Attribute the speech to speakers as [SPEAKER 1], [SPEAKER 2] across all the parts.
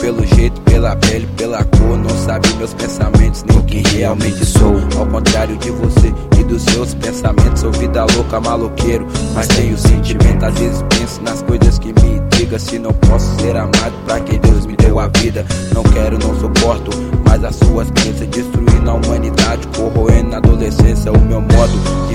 [SPEAKER 1] pelo jeito, pela pele, pela cor. Não sabe meus pensamentos, nem quem realmente sou. Ao contrário de você e dos seus pensamentos, sou vida louca, maloqueiro. Mas tenho sentimento, às vezes penso nas coisas que me intrigam. Se não posso ser amado, pra que Deus me deu a vida? Não quero, não suporto mais as suas crenças, destruindo a humanidade, corroendo na adolescência o meu modo de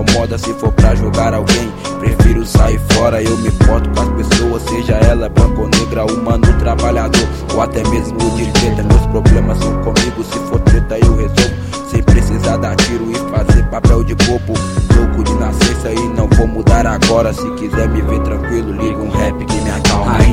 [SPEAKER 1] incomoda se for pra jogar alguém. Prefiro sair fora, eu me importo com as pessoas, seja ela branca ou negra, humano, trabalhador ou até mesmo de direita. Meus problemas são comigo, se for treta eu resolvo. Sem precisar dar tiro e fazer papel de bobo. Louco de nascença e não vou mudar agora. Se quiser me ver tranquilo, liga um rap que me acalma.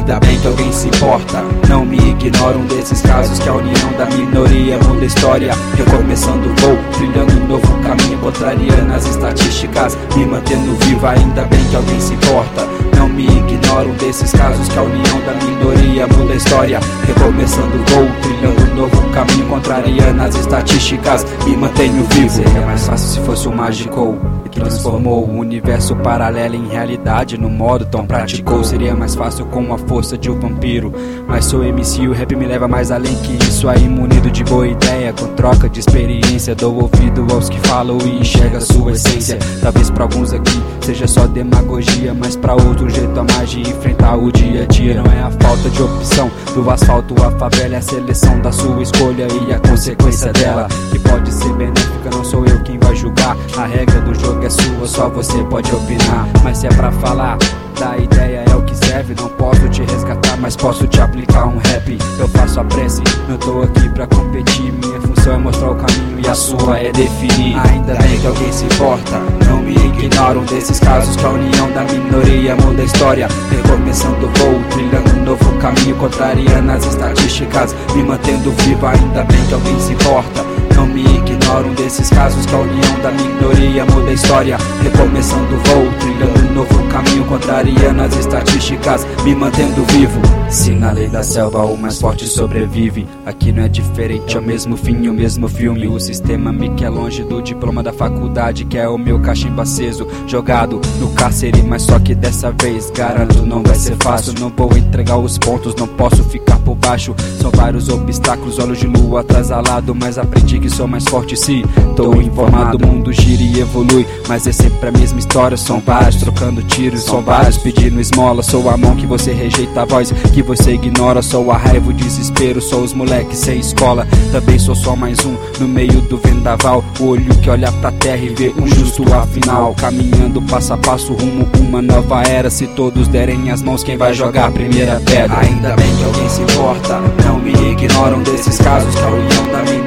[SPEAKER 2] Ainda bem que alguém se importa. Não me ignora um desses casos que a união da minoria muda a história. Recomeçando vou, trilhando um novo caminho, contrariando as estatísticas, me mantendo vivo. Ainda bem que alguém se importa. Não me ignora um desses casos que a união da minoria muda a história. Recomeçando vou, trilhando um novo caminho, contrariando as estatísticas, me mantenho vivo. Seria mais fácil se fosse um mágico transformou o universo paralelo em realidade no modo tão praticou. Seria mais fácil com a força de um vampiro. Mas sou MC e o rap me leva mais além que isso. Aí munido de boa ideia, com troca de experiência. Dou ouvido aos que falam e enxerga sua essência. Talvez pra alguns aqui seja só demagogia, mas pra outro jeito a mais de enfrentar o dia a dia. Não é a falta de opção do asfalto, a favela é a seleção da sua escolha e a consequência dela. Que pode ser benéfica, não sou eu quem vai julgar. A regra do jogo é sua, só você pode opinar. Mas se é pra falar, da ideia é o que serve. Não posso te resgatar, mas posso te aplicar um rap. Eu faço a prece, não tô aqui pra competir. Minha função é mostrar o caminho e a sua é definir. Ainda bem que alguém se importa, não me ignora desses casos que a união da minoria muda a história. Recomeçando voo, trilhando um novo caminho, contrariando as estatísticas, me mantendo vivo. Ainda bem que alguém se importa. Me ignora um desses casos que a união da minoria muda a história. Recomeçando voo, trilhando um novo caminho, contrariando as estatísticas, me mantendo vivo. Se na lei da selva o mais forte sobrevive, aqui não é diferente, é o mesmo fim, o mesmo filme. O sistema me quer longe do diploma da faculdade, que é o meu cachimbo aceso, jogado no cárcere. Mas só que dessa vez, garanto, não vai ser fácil. Não vou entregar os pontos, não posso ficar por baixo. São vários obstáculos, olhos de lua atrasalado, mas aprendi que sou mais forte se tô informado. O mundo gira e evolui, mas é sempre a mesma história. São vários trocando tiros, são vários pedindo esmola. Sou a mão que você rejeita a voz que você ignora. Sou a raiva, o desespero, sou os moleques sem escola. Também sou só mais um no meio do vendaval. O olho que olha pra terra e vê um justo afinal. Caminhando passo a passo rumo uma nova era. Se todos derem as mãos, quem vai jogar a primeira pedra? Ainda bem que alguém se importa. Não me ignoram desses casos que a união da minoria muda a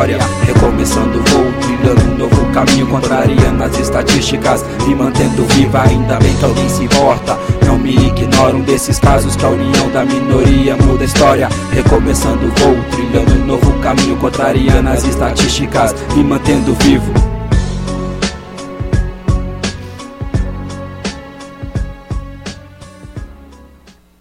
[SPEAKER 2] história. Recomeçando voo, trilhando um novo caminho, contrariando as estatísticas, me mantendo viva. Ainda bem que alguém se importa. Não me ignora um desses casos que a união da minoria muda a história. Recomeçando voo, trilhando um novo caminho, contrariando as estatísticas, me mantendo vivo.